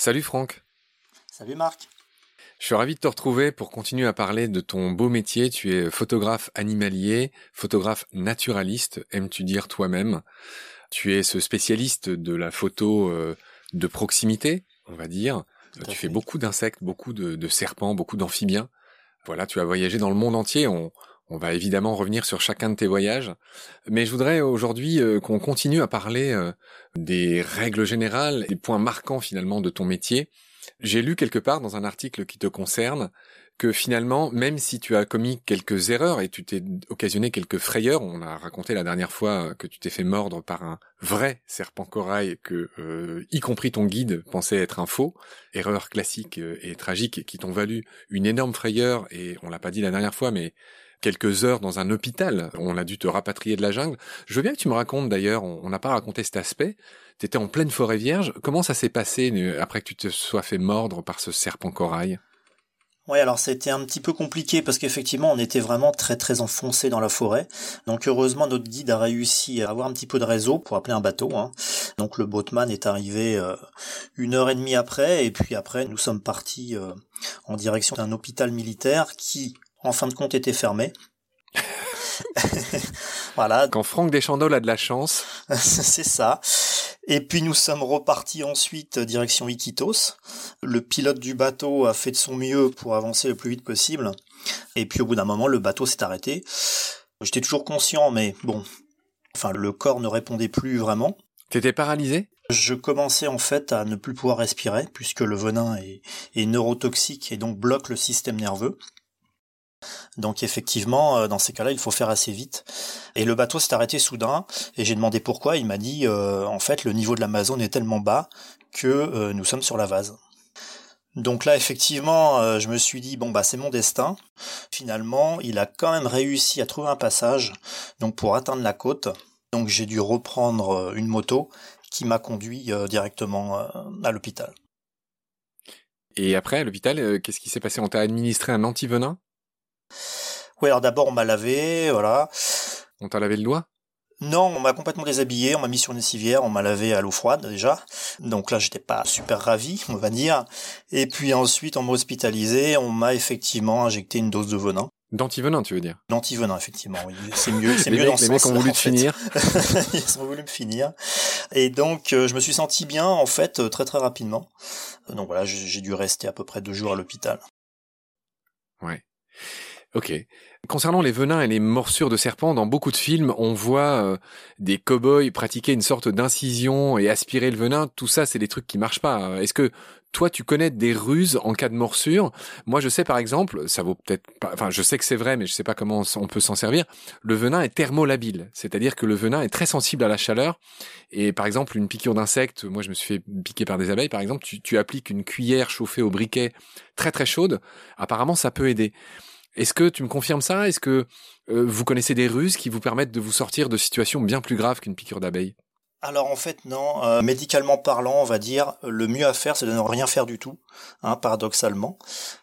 Salut Franck. Salut Marc. Je suis ravi de te retrouver pour continuer à parler de ton beau métier. Tu es photographe animalier, photographe naturaliste, aimes-tu dire toi-même. Tu es ce spécialiste de la photo euh, de proximité, on va dire. Tu fais beaucoup d'insectes, beaucoup de, serpents, beaucoup d'amphibiens. Voilà, tu as voyagé dans le monde entier. On, va évidemment revenir sur chacun de tes voyages. Mais je voudrais aujourd'hui euh, qu'on continue à parler euh, des règles générales, des points marquants finalement de ton métier. J'ai lu quelque part dans un article qui te concerne que finalement, même si tu as commis quelques erreurs et tu t'es occasionné quelques frayeurs, on a raconté la dernière fois que tu t'es fait mordre par un vrai serpent corail que, euh, y compris ton guide, pensait être un faux, erreur classique euh, et tragique qui t'ont valu une énorme frayeur et on l'a pas dit la dernière fois, mais quelques heures dans un hôpital. On a dû te rapatrier de la jungle. Je veux bien que tu me racontes d'ailleurs, on n'a pas raconté cet aspect. Tu étais en pleine forêt vierge. Comment ça s'est passé après que tu te sois fait mordre par ce serpent corail? Oui, alors c'était un petit peu compliqué parce qu'effectivement on était vraiment très très enfoncé dans la forêt. Donc heureusement notre guide a réussi à avoir un petit peu de réseau pour appeler un bateau. Hein. Donc le boatman est arrivé euh, une heure et demie après et puis après nous sommes partis euh, en direction d'un hôpital militaire qui en fin de compte était fermé. voilà. Quand Franck Deschandoles a de la chance. c'est ça. Et puis nous sommes repartis ensuite direction Iquitos. Le pilote du bateau a fait de son mieux pour avancer le plus vite possible. Et puis au bout d'un moment, le bateau s'est arrêté. J'étais toujours conscient, mais bon, enfin le corps ne répondait plus vraiment. T'étais paralysé? Je commençais en fait à ne plus pouvoir respirer puisque le venin est, est neurotoxique et donc bloque le système nerveux. Donc effectivement, euh, dans ces cas-là, il faut faire assez vite. Et le bateau s'est arrêté soudain, et j'ai demandé pourquoi. Il m'a dit, euh, en fait, le niveau de l'Amazone est tellement bas que euh, nous sommes sur la vase. Donc là, effectivement, je me suis dit, bon, bah c'est mon destin. Finalement, il a quand même réussi à trouver un passage donc pour atteindre la côte. Donc j'ai dû reprendre une moto qui m'a conduit directement à l'hôpital. Et après, à l'hôpital, qu'est-ce qui s'est passé? On t'a administré un antivenin? Oui, alors d'abord on m'a lavé, voilà. On t'a lavé le doigt? Non, on m'a complètement déshabillé, on m'a mis sur une civière, on m'a lavé à l'eau froide déjà. Donc là, j'étais pas super ravi, on va dire. Et puis ensuite, on m'a hospitalisé, on m'a effectivement injecté une dose de venin. D'antivenin, tu veux dire? D'antivenin, effectivement, oui. C'est mieux, c'est mieux dans ce Les mecs ont voulu te finir. Ils ont voulu me finir. Et donc, euh, je me suis senti bien, en fait, euh, très très rapidement. Donc voilà, j'ai dû rester à peu près deux jours à l'hôpital. Ouais. Ok. Concernant les venins et les morsures de serpents, dans beaucoup de films, on voit euh, des cow-boys pratiquer une sorte d'incision et aspirer le venin. Tout ça, c'est des trucs qui marchent pas. Est-ce que toi, tu connais des ruses en cas de morsure? Moi, je sais par exemple, ça vaut peut-être pas. Enfin, je sais que c'est vrai, mais je sais pas comment on peut s'en servir. Le venin est thermolabile, c'est-à-dire que le venin est très sensible à la chaleur. Et par exemple, une piqûre d'insecte, moi, je me suis fait piquer par des abeilles. Par exemple, tu, tu appliques une cuillère chauffée au briquet très très chaude. Apparemment, ça peut aider. Est-ce que tu me confirmes ça? Est-ce que euh, vous connaissez des ruses qui vous permettent de vous sortir de situations bien plus graves qu'une piqûre d'abeille? Alors en fait non, euh, médicalement parlant, on va dire le mieux à faire c'est de ne rien faire du tout, hein, paradoxalement,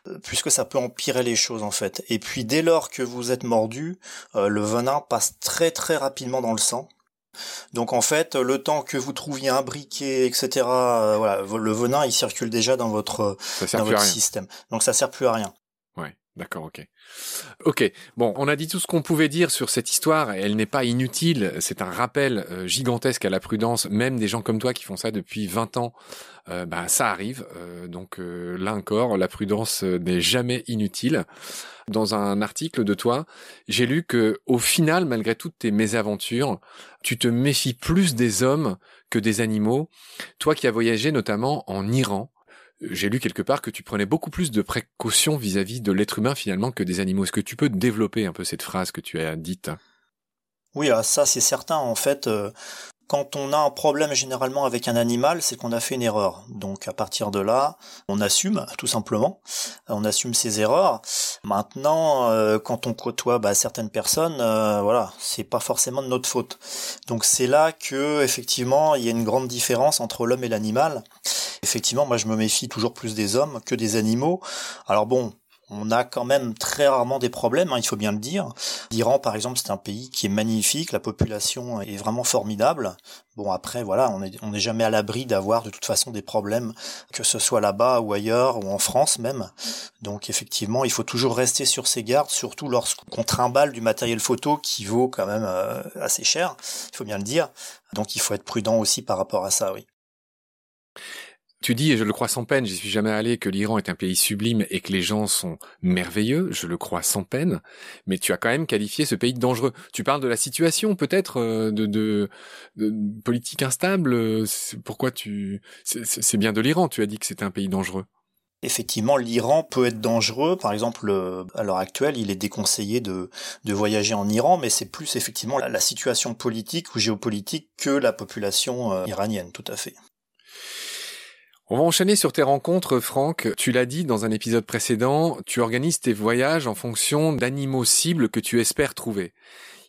euh, puisque ça peut empirer les choses en fait. Et puis dès lors que vous êtes mordu, le venin passe très très rapidement dans le sang. Donc en fait, le temps que vous trouviez un briquet, etc., voilà, le venin il circule déjà dans votre, dans votre système. Donc ça sert plus à rien. D'accord, ok. Ok, bon, on a dit tout ce qu'on pouvait dire sur cette histoire, elle n'est pas inutile, c'est un rappel euh, gigantesque à la prudence, même des gens comme toi qui font ça depuis 20 ans, euh, bah, ça arrive, euh, donc là encore, la prudence n'est jamais inutile. Dans un article de toi, j'ai lu que au final, malgré toutes tes mésaventures, tu te méfies plus des hommes que des animaux, toi qui as voyagé notamment en Iran, j'ai lu quelque part que tu prenais beaucoup plus de précautions vis-à-vis de l'être humain finalement que des animaux. Est-ce que tu peux développer un peu cette phrase que tu as dite? Oui, ah, ça c'est certain. En fait, euh, quand on a un problème généralement avec un animal, c'est qu'on a fait une erreur. Donc à partir de là, on assume tout simplement, on assume ses erreurs. Maintenant, euh, quand on côtoie bah, certaines personnes, euh, voilà, c'est pas forcément de notre faute. Donc c'est là que effectivement, il y a une grande différence entre l'homme et l'animal. Effectivement, moi je me méfie toujours plus des hommes que des animaux. Alors bon, on a quand même très rarement des problèmes, hein, il faut bien le dire. L'Iran, par exemple, c'est un pays qui est magnifique, la population est vraiment formidable. Bon, après, voilà, on n'est jamais à l'abri d'avoir de toute façon des problèmes, que ce soit là-bas ou ailleurs, ou en France même. Donc, effectivement, il faut toujours rester sur ses gardes, surtout lorsqu'on trimballe du matériel photo qui vaut quand même euh, assez cher, il faut bien le dire. Donc, il faut être prudent aussi par rapport à ça, oui. Tu dis, et je le crois sans peine, j'y suis jamais allé, que l'Iran est un pays sublime et que les gens sont merveilleux, je le crois sans peine, mais tu as quand même qualifié ce pays de dangereux. Tu parles de la situation peut-être, euh, de, politique instable, euh, pourquoi tu... C'est bien de l'Iran, tu as dit que c'était un pays dangereux. Effectivement, l'Iran peut être dangereux. Par exemple, euh, à l'heure actuelle, il est déconseillé de, de voyager en Iran, mais c'est plus effectivement la, situation politique ou géopolitique que la population iranienne, tout à fait. On va enchaîner sur tes rencontres, Franck. Tu l'as dit dans un épisode précédent, tu organises tes voyages en fonction d'animaux cibles que tu espères trouver.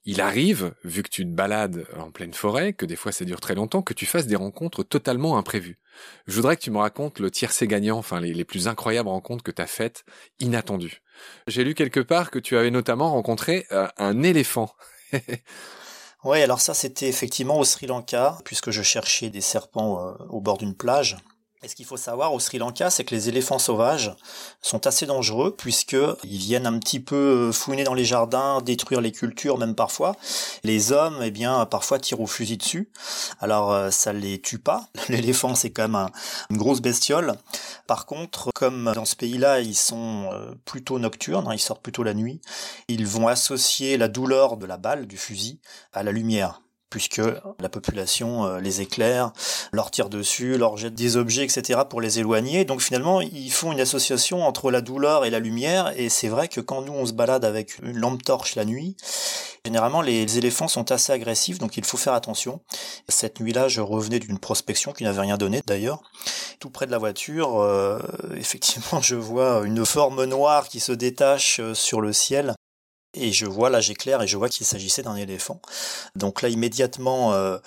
Il arrive, vu que tu te balades en pleine forêt, que des fois ça dure très longtemps, que tu fasses des rencontres totalement imprévues. Je voudrais que tu me racontes le tiercé gagnant, enfin les, plus incroyables rencontres que tu as faites, inattendues. J'ai lu quelque part que tu avais notamment rencontré euh, un éléphant. oui, alors ça c'était effectivement au Sri Lanka, puisque je cherchais des serpents euh, au bord d'une plage. Et ce qu'il faut savoir au Sri Lanka, c'est que les éléphants sauvages sont assez dangereux puisqu'ils viennent un petit peu euh, fouiner dans les jardins, détruire les cultures même parfois. Les hommes, eh bien, parfois tirent au fusil dessus. Alors euh, ça les tue pas. L'éléphant, c'est quand même une grosse bestiole. Par contre, comme dans ce pays-là, ils sont euh, plutôt nocturnes, hein, ils sortent plutôt la nuit, ils vont associer la douleur de la balle, du fusil, à la lumière puisque la population euh, les éclaire, leur tire dessus, leur jette des objets, etc. pour les éloigner. Donc finalement, ils font une association entre la douleur et la lumière, et c'est vrai que quand nous on se balade avec une lampe torche la nuit, généralement les éléphants sont assez agressifs, donc il faut faire attention. Cette nuit-là, je revenais d'une prospection qui n'avait rien donné d'ailleurs. Tout près de la voiture, euh, effectivement, je vois une forme noire qui se détache euh, sur le ciel et je vois, là j'éclaire et je vois qu'il s'agissait d'un éléphant. Donc là immédiatement, euh,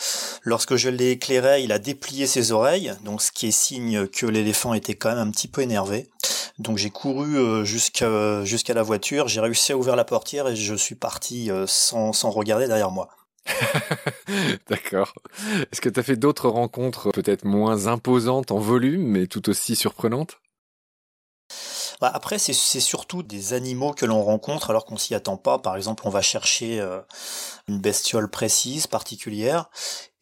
lorsque je l'ai éclairé, il a déplié ses oreilles, donc ce qui est signe que l'éléphant était quand même un petit peu énervé. Donc j'ai couru euh, jusqu'à la voiture, j'ai réussi à ouvrir la portière et je suis parti euh, sans, sans regarder derrière moi. D'accord. Est-ce que tu as fait d'autres rencontres peut-être moins imposantes en volume, mais tout aussi surprenantes? Bah, après, c'est surtout des animaux que l'on rencontre alors qu'on s'y attend pas. Par exemple, on va chercher euh, une bestiole précise, particulière,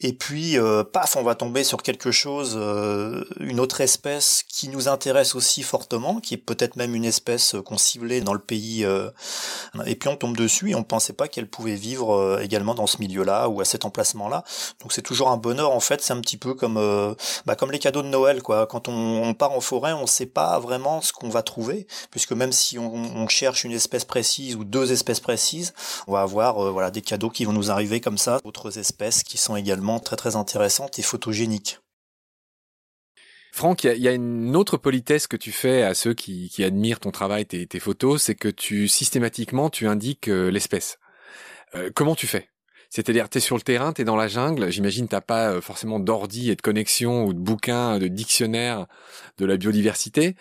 et puis, euh, paf, on va tomber sur quelque chose, euh, une autre espèce qui nous intéresse aussi fortement, qui est peut-être même une espèce qu'on ciblait dans le pays. et puis on tombe dessus et on pensait pas qu'elle pouvait vivre également dans ce milieu-là ou à cet emplacement-là. Donc c'est toujours un bonheur en fait. C'est un petit peu comme bah, comme les cadeaux de Noël, quoi. Quand on, part en forêt, on sait pas vraiment ce qu'on va trouver, puisque même si on, on, cherche une espèce précise ou deux espèces précises, on va avoir voilà des cadeaux qui vont nous arriver comme ça, d'autres espèces qui sont également très très intéressantes et photogéniques. Franck, il y, a une autre politesse que tu fais à ceux qui, admirent ton travail, tes, tes photos, c'est que tu systématiquement tu indiques euh, l'espèce. Euh, comment tu fais? C'est-à-dire, tu es sur le terrain, tu es dans la jungle, j'imagine t'as pas euh, forcément d'ordi et de connexion ou de bouquins, de dictionnaire de la biodiversité.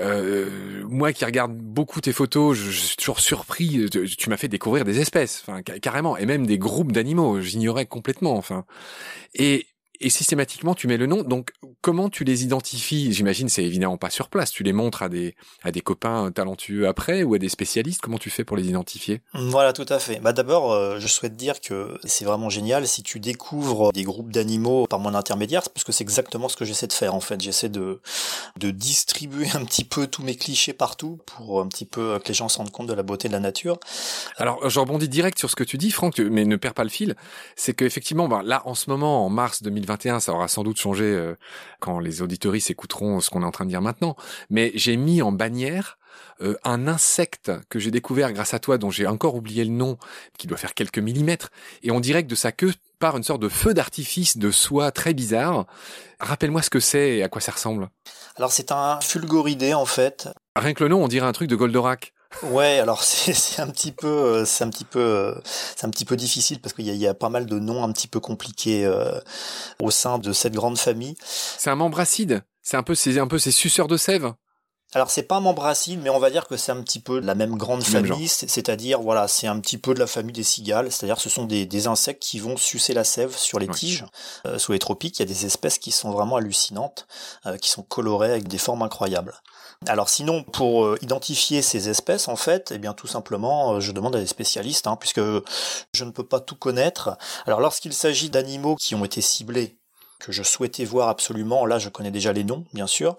Euh, moi qui regarde beaucoup tes photos, je, suis toujours surpris. Tu, m'as fait découvrir des espèces, enfin carrément, et même des groupes d'animaux. J'ignorais complètement, enfin. Et et systématiquement tu mets le nom. Donc comment tu les identifies? J'imagine c'est évidemment pas sur place. Tu les montres à des à des copains talentueux après ou à des spécialistes. Comment tu fais pour les identifier? Voilà, tout à fait. Bah d'abord, euh, je souhaite dire que c'est vraiment génial si tu découvres des groupes d'animaux par mon intermédiaire, parce que c'est exactement ce que j'essaie de faire en fait. J'essaie de de distribuer un petit peu tous mes clichés partout pour un petit peu que les gens se rendent compte de la beauté de la nature. Alors, je rebondis direct sur ce que tu dis, Franck, mais ne perds pas le fil. C'est qu'effectivement, bah, là en ce moment, en mars 2020 ça aura sans doute changé euh, quand les auditories écouteront ce qu'on est en train de dire maintenant. Mais j'ai mis en bannière euh, un insecte que j'ai découvert grâce à toi, dont j'ai encore oublié le nom, qui doit faire quelques millimètres, et on dirait que de sa queue part une sorte de feu d'artifice de soie très bizarre. Rappelle-moi ce que c'est et à quoi ça ressemble. Alors c'est un fulgoridé en fait. Rien que le nom, on dirait un truc de Goldorak. Ouais, alors c'est un petit peu, euh, c'est un petit peu, euh, c'est un petit peu difficile parce qu'il y, y, a pas mal de noms un petit peu compliqués euh, au sein de cette grande famille. C'est un membre acide. C'est un peu, c'est un peu ces suceurs de sève. alors c'est pas un membre acide, mais on va dire que c'est un petit peu de la même grande famille, c'est-à-dire voilà, c'est un petit peu de la famille des cigales, c'est-à-dire ce sont des, insectes qui vont sucer la sève sur les tiges. Euh, sous les tropiques, il y a des espèces qui sont vraiment hallucinantes, euh, qui sont colorées avec des formes incroyables. Alors sinon, pour euh, identifier ces espèces, en fait, eh bien tout simplement, je demande à des spécialistes, hein, puisque je ne peux pas tout connaître. Alors lorsqu'il s'agit d'animaux qui ont été ciblés que je souhaitais voir absolument, là je connais déjà les noms, bien sûr.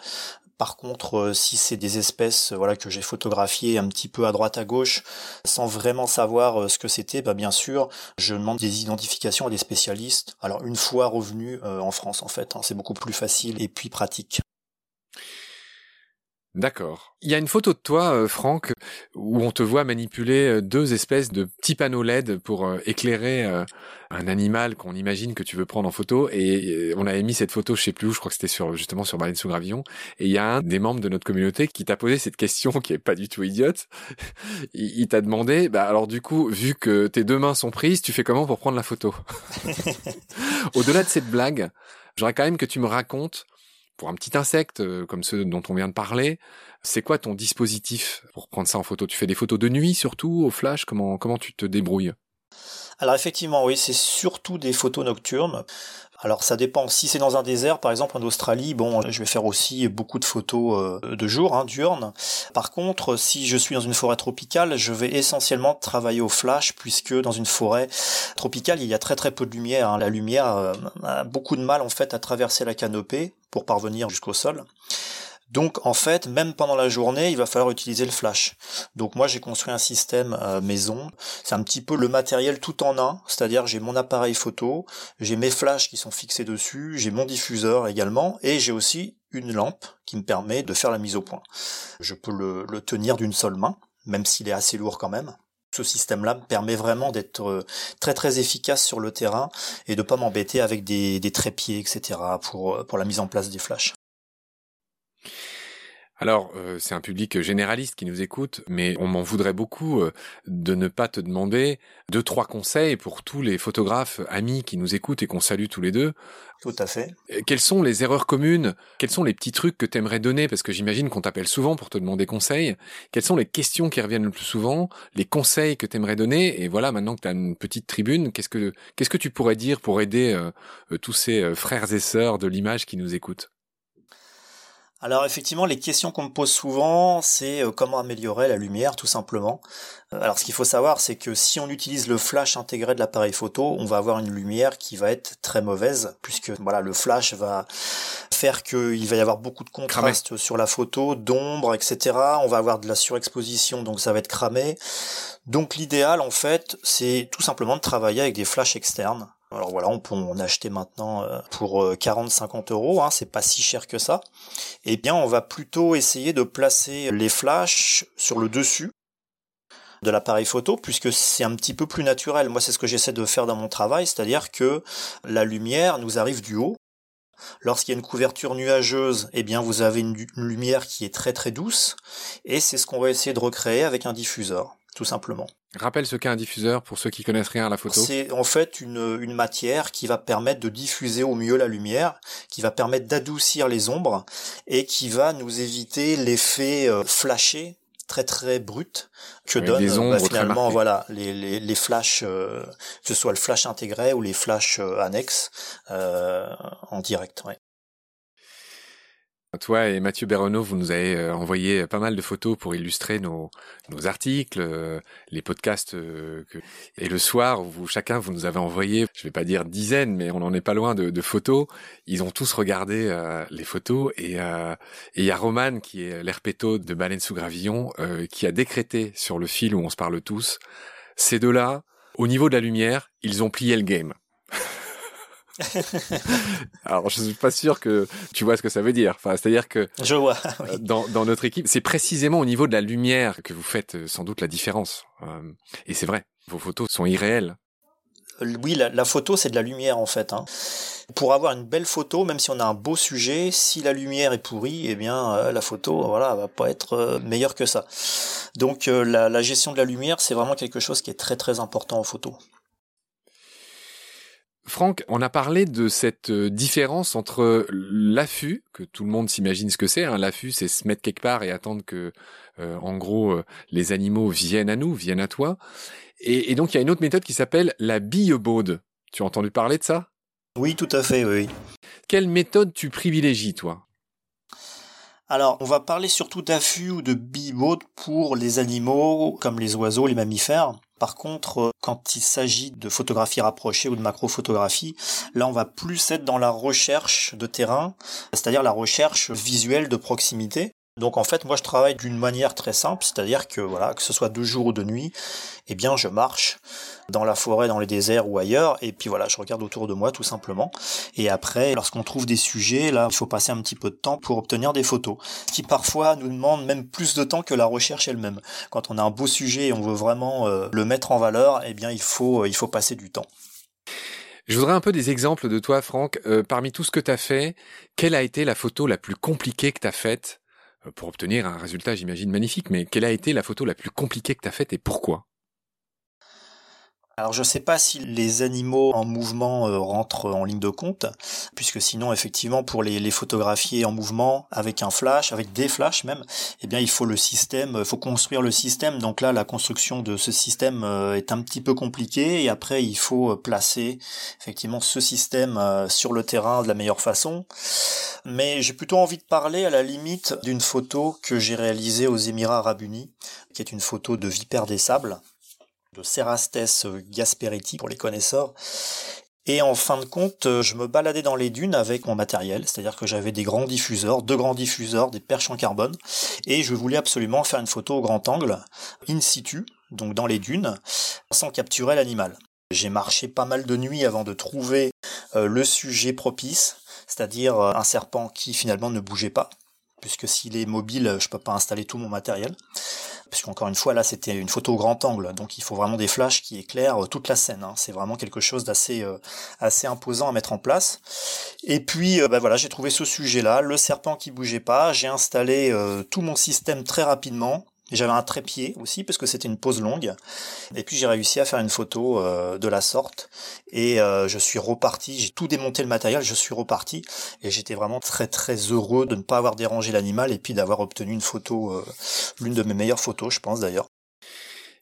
Par contre, euh, si c'est des espèces euh, voilà que j'ai photographiées un petit peu à droite à gauche sans vraiment savoir euh, ce que c'était, bah bien sûr, je demande des identifications à des spécialistes. Alors une fois revenu en France en fait, hein, c'est beaucoup plus facile et puis pratique. D'accord. Il y a une photo de toi, euh, Franck, où on te voit manipuler euh, deux espèces de petits panneaux LED pour euh, éclairer un animal qu'on imagine que tu veux prendre en photo. Et on avait mis cette photo, je sais plus où, je crois que c'était sur justement sur Baleine sous Gravillon. Et il y a un des membres de notre communauté qui t'a posé cette question qui est pas du tout idiote. il, t'a demandé, bah alors du coup, vu que tes deux mains sont prises, tu fais comment pour prendre la photo? Au-delà de cette blague, j'aurais quand même que tu me racontes pour un petit insecte euh, comme ceux dont on vient de parler, c'est quoi ton dispositif pour prendre ça en photo? Tu fais des photos de nuit surtout au flash? Comment comment tu te débrouilles? Alors effectivement, oui, c'est surtout des photos nocturnes. Alors ça dépend. Si c'est dans un désert, par exemple en Australie, bon, je vais faire aussi beaucoup de photos euh, de jour, hein, diurnes. Par contre, si je suis dans une forêt tropicale, je vais essentiellement travailler au flash, puisque dans une forêt tropicale, il y a très très peu de lumière. Hein. La lumière euh, a beaucoup de mal en fait à traverser la canopée pour parvenir jusqu'au sol. Donc en fait, même pendant la journée, il va falloir utiliser le flash. Donc moi j'ai construit un système euh, maison. C'est un petit peu le matériel tout en un, c'est-à-dire j'ai mon appareil photo, j'ai mes flashs qui sont fixés dessus, j'ai mon diffuseur également, et j'ai aussi une lampe qui me permet de faire la mise au point. Je peux le, tenir d'une seule main, même s'il est assez lourd quand même. Ce système-là me permet vraiment d'être euh, très très efficace sur le terrain et de pas m'embêter avec des, des trépieds, etc. pour, euh, pour la mise en place des flashs. Alors, euh, c'est un public généraliste qui nous écoute, mais on m'en voudrait beaucoup euh, de ne pas te demander deux, trois conseils pour tous les photographes amis qui nous écoutent et qu'on salue tous les deux. Tout à fait. Euh, quelles sont les erreurs communes? Quels sont les petits trucs que tu aimerais donner? Parce que j'imagine qu'on t'appelle souvent pour te demander conseil. Quelles sont les questions qui reviennent le plus souvent? Les conseils que tu aimerais donner? Et voilà, maintenant que tu as une petite tribune, qu'est-ce que qu'est-ce que tu pourrais dire pour aider tous ces frères et sœurs de l'image qui nous écoutent? Alors effectivement, les questions qu'on me pose souvent, c'est euh, comment améliorer la lumière, tout simplement. Euh, alors ce qu'il faut savoir, c'est que si on utilise le flash intégré de l'appareil photo, on va avoir une lumière qui va être très mauvaise, puisque voilà, le flash va faire qu'il va y avoir beaucoup de contraste sur la photo, d'ombre, etc. On va avoir de la surexposition, donc ça va être cramé. Donc l'idéal, en fait, c'est tout simplement de travailler avec des flashs externes. Alors voilà, on peut en acheter maintenant euh, pour 40-50 euh, euros, hein, c'est pas si cher que ça. Eh bien, on va plutôt essayer de placer les flashs sur le dessus de l'appareil photo puisque c'est un petit peu plus naturel. Moi, c'est ce que j'essaie de faire dans mon travail, c'est-à-dire que la lumière nous arrive du haut. Lorsqu'il y a une couverture nuageuse, eh bien, vous avez une lumière qui est très très douce et c'est ce qu'on va essayer de recréer avec un diffuseur tout simplement. Rappelle ce qu'est un diffuseur pour ceux qui connaissent rien à la photo. C'est en fait une, une matière qui va permettre de diffuser au mieux la lumière, qui va permettre d'adoucir les ombres et qui va nous éviter l'effet euh, flashé très très brut que donne bah, finalement voilà les, les, les flashs euh, que ce soit le flash intégré ou les flashs euh, annexes en direct ouais. Toi et Mathieu Bérenaud, vous nous avez euh, envoyé pas mal de photos pour illustrer nos, nos articles, euh, les podcasts. Euh, et le soir, vous, chacun, vous nous avez envoyé, je vais pas dire dizaines, mais on n'en est pas loin de, de, photos. Ils ont tous regardé les photos. Et il y a Roman, qui est l'herpéto de Baleine sous Gravillon, qui a décrété sur le fil où on se parle tous, ces deux-là, au niveau de la lumière, ils ont plié le game. Alors, je suis pas sûr que tu vois ce que ça veut dire. Enfin, c'est-à-dire que je vois. Euh, dans, dans notre équipe, c'est précisément au niveau de la lumière que vous faites euh, sans doute la différence. Euh, et c'est vrai, vos photos sont irréelles. Oui, la, photo, c'est de la lumière en fait. Hein. Pour avoir une belle photo, même si on a un beau sujet, si la lumière est pourrie, eh bien la photo, voilà, va pas être meilleure que ça. Donc la, la gestion de la lumière, c'est vraiment quelque chose qui est très très important en photo. Franck, on a parlé de cette euh, différence entre l'affût, que tout le monde s'imagine ce que c'est. Hein. L'affût, c'est se mettre quelque part et attendre que, euh, en gros, euh, les animaux viennent à nous, viennent à toi. Et, et donc, il y a une autre méthode qui s'appelle la bille-baude. Tu as entendu parler de ça? Oui, tout à fait, oui. Quelle méthode tu privilégies, toi? Alors, on va parler surtout d'affût ou de bille-baude pour les animaux comme les oiseaux, les mammifères. Par contre, euh, quand il s'agit de photographie rapprochée ou de macrophotographie, là on va plus être dans la recherche de terrain, c'est-à-dire la recherche visuelle de proximité. Donc en fait, moi je travaille d'une manière très simple, c'est-à-dire que voilà, que ce soit de jour ou de nuit, eh bien je marche dans la forêt, dans les déserts ou ailleurs, et puis voilà, je regarde autour de moi tout simplement. Et après, lorsqu'on trouve des sujets, là, il faut passer un petit peu de temps pour obtenir des photos, qui parfois nous demande même plus de temps que la recherche elle-même. Quand on a un beau sujet et on veut vraiment euh, le mettre en valeur, eh bien il faut euh, il faut passer du temps. Je voudrais un peu des exemples de toi, Franck. Euh, parmi tout ce que tu as fait, quelle a été la photo la plus compliquée que tu as faite? Pour obtenir un résultat, j'imagine, magnifique, mais quelle a été la photo la plus compliquée que tu faite et pourquoi? Alors je ne sais pas si les animaux en mouvement euh, rentrent en ligne de compte, puisque sinon effectivement pour les, photographier en mouvement avec un flash, avec des flashs même, eh bien il faut le système, il faut construire le système. Donc là la construction de ce système euh, est un petit peu compliquée et après il faut euh, placer effectivement ce système sur le terrain de la meilleure façon. Mais j'ai plutôt envie de parler à la limite d'une photo que j'ai réalisée aux Émirats Arabes Unis, qui est une photo de vipère des sables de Cerastes Gasperetti pour les connaisseurs. Et en fin de compte, je me baladais dans les dunes avec mon matériel, c'est-à-dire que j'avais des grands diffuseurs, deux grands diffuseurs, des perches en carbone, et je voulais absolument faire une photo au grand angle, in situ, donc dans les dunes, sans capturer l'animal. J'ai marché pas mal de nuits avant de trouver euh, le sujet propice, c'est-à-dire euh, un serpent qui finalement ne bougeait pas, puisque s'il est mobile, je peux pas installer tout mon matériel puisqu'encore une fois là c'était une photo au grand angle, donc il faut vraiment des flashs qui éclairent euh, toute la scène. Hein. C'est vraiment quelque chose d'assez euh, assez imposant à mettre en place. Et puis euh, bah voilà, j'ai trouvé ce sujet-là, le serpent qui bougeait pas. J'ai installé tout mon système très rapidement. J'avais un trépied aussi parce que c'était une pause longue. Et puis j'ai réussi à faire une photo euh, de la sorte et euh, je suis reparti. J'ai tout démonté le matériel, je suis reparti et j'étais vraiment très très heureux de ne pas avoir dérangé l'animal et puis d'avoir obtenu une photo, euh, l'une de mes meilleures photos, je pense d'ailleurs.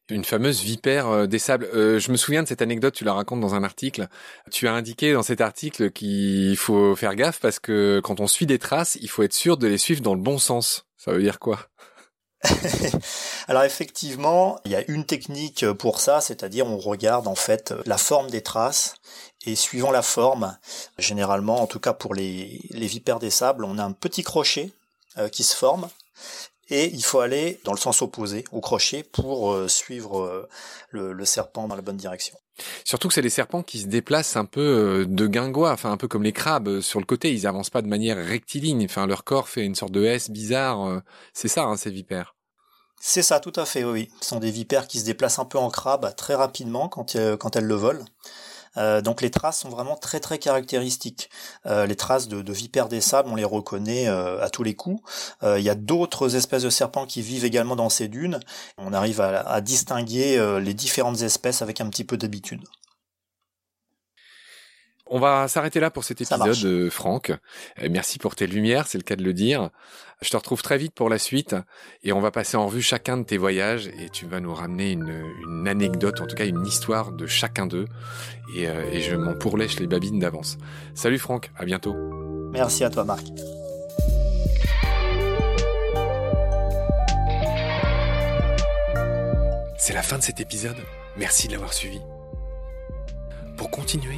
Une fameuse vipère des sables. je me souviens de cette anecdote, tu la racontes dans un article. Tu as indiqué dans cet article qu'il faut faire gaffe parce que quand on suit des traces, il faut être sûr de les suivre dans le bon sens. Ça veut dire quoi? Alors effectivement, il y a une technique pour ça, c'est-à-dire on regarde en fait la forme des traces et suivant la forme, généralement, en tout cas pour les, vipères des sables, on a un petit crochet euh, qui se forme et il faut aller dans le sens opposé au crochet pour euh, suivre euh, le, serpent dans la bonne direction. Surtout que c'est des serpents qui se déplacent un peu euh, de guingois, enfin un peu comme les crabes sur le côté, ils avancent pas de manière rectiligne, enfin leur corps fait une sorte de S bizarre, c'est ça hein, ces vipères. C'est ça, tout à fait, oui. Ce sont des vipères qui se déplacent un peu en crabe très rapidement quand elles le volent. Euh, donc les traces sont vraiment très très caractéristiques. Euh, les traces de, de vipères des sables, on les reconnaît euh, à tous les coups. Il y a d'autres espèces de serpents qui vivent également dans ces dunes. On arrive à distinguer les différentes espèces avec un petit peu d'habitude. On va s'arrêter là pour cet épisode, euh, Franck. Euh, merci pour tes lumières, c'est le cas de le dire. Je te retrouve très vite pour la suite et on va passer en revue chacun de tes voyages et tu vas nous ramener une, anecdote, en tout cas une histoire de chacun d'eux et, euh, et je m'en pourlèche les babines d'avance. Salut Franck, à bientôt. Merci à toi Marc. C'est la fin de cet épisode. Merci de l'avoir suivi. Pour continuer,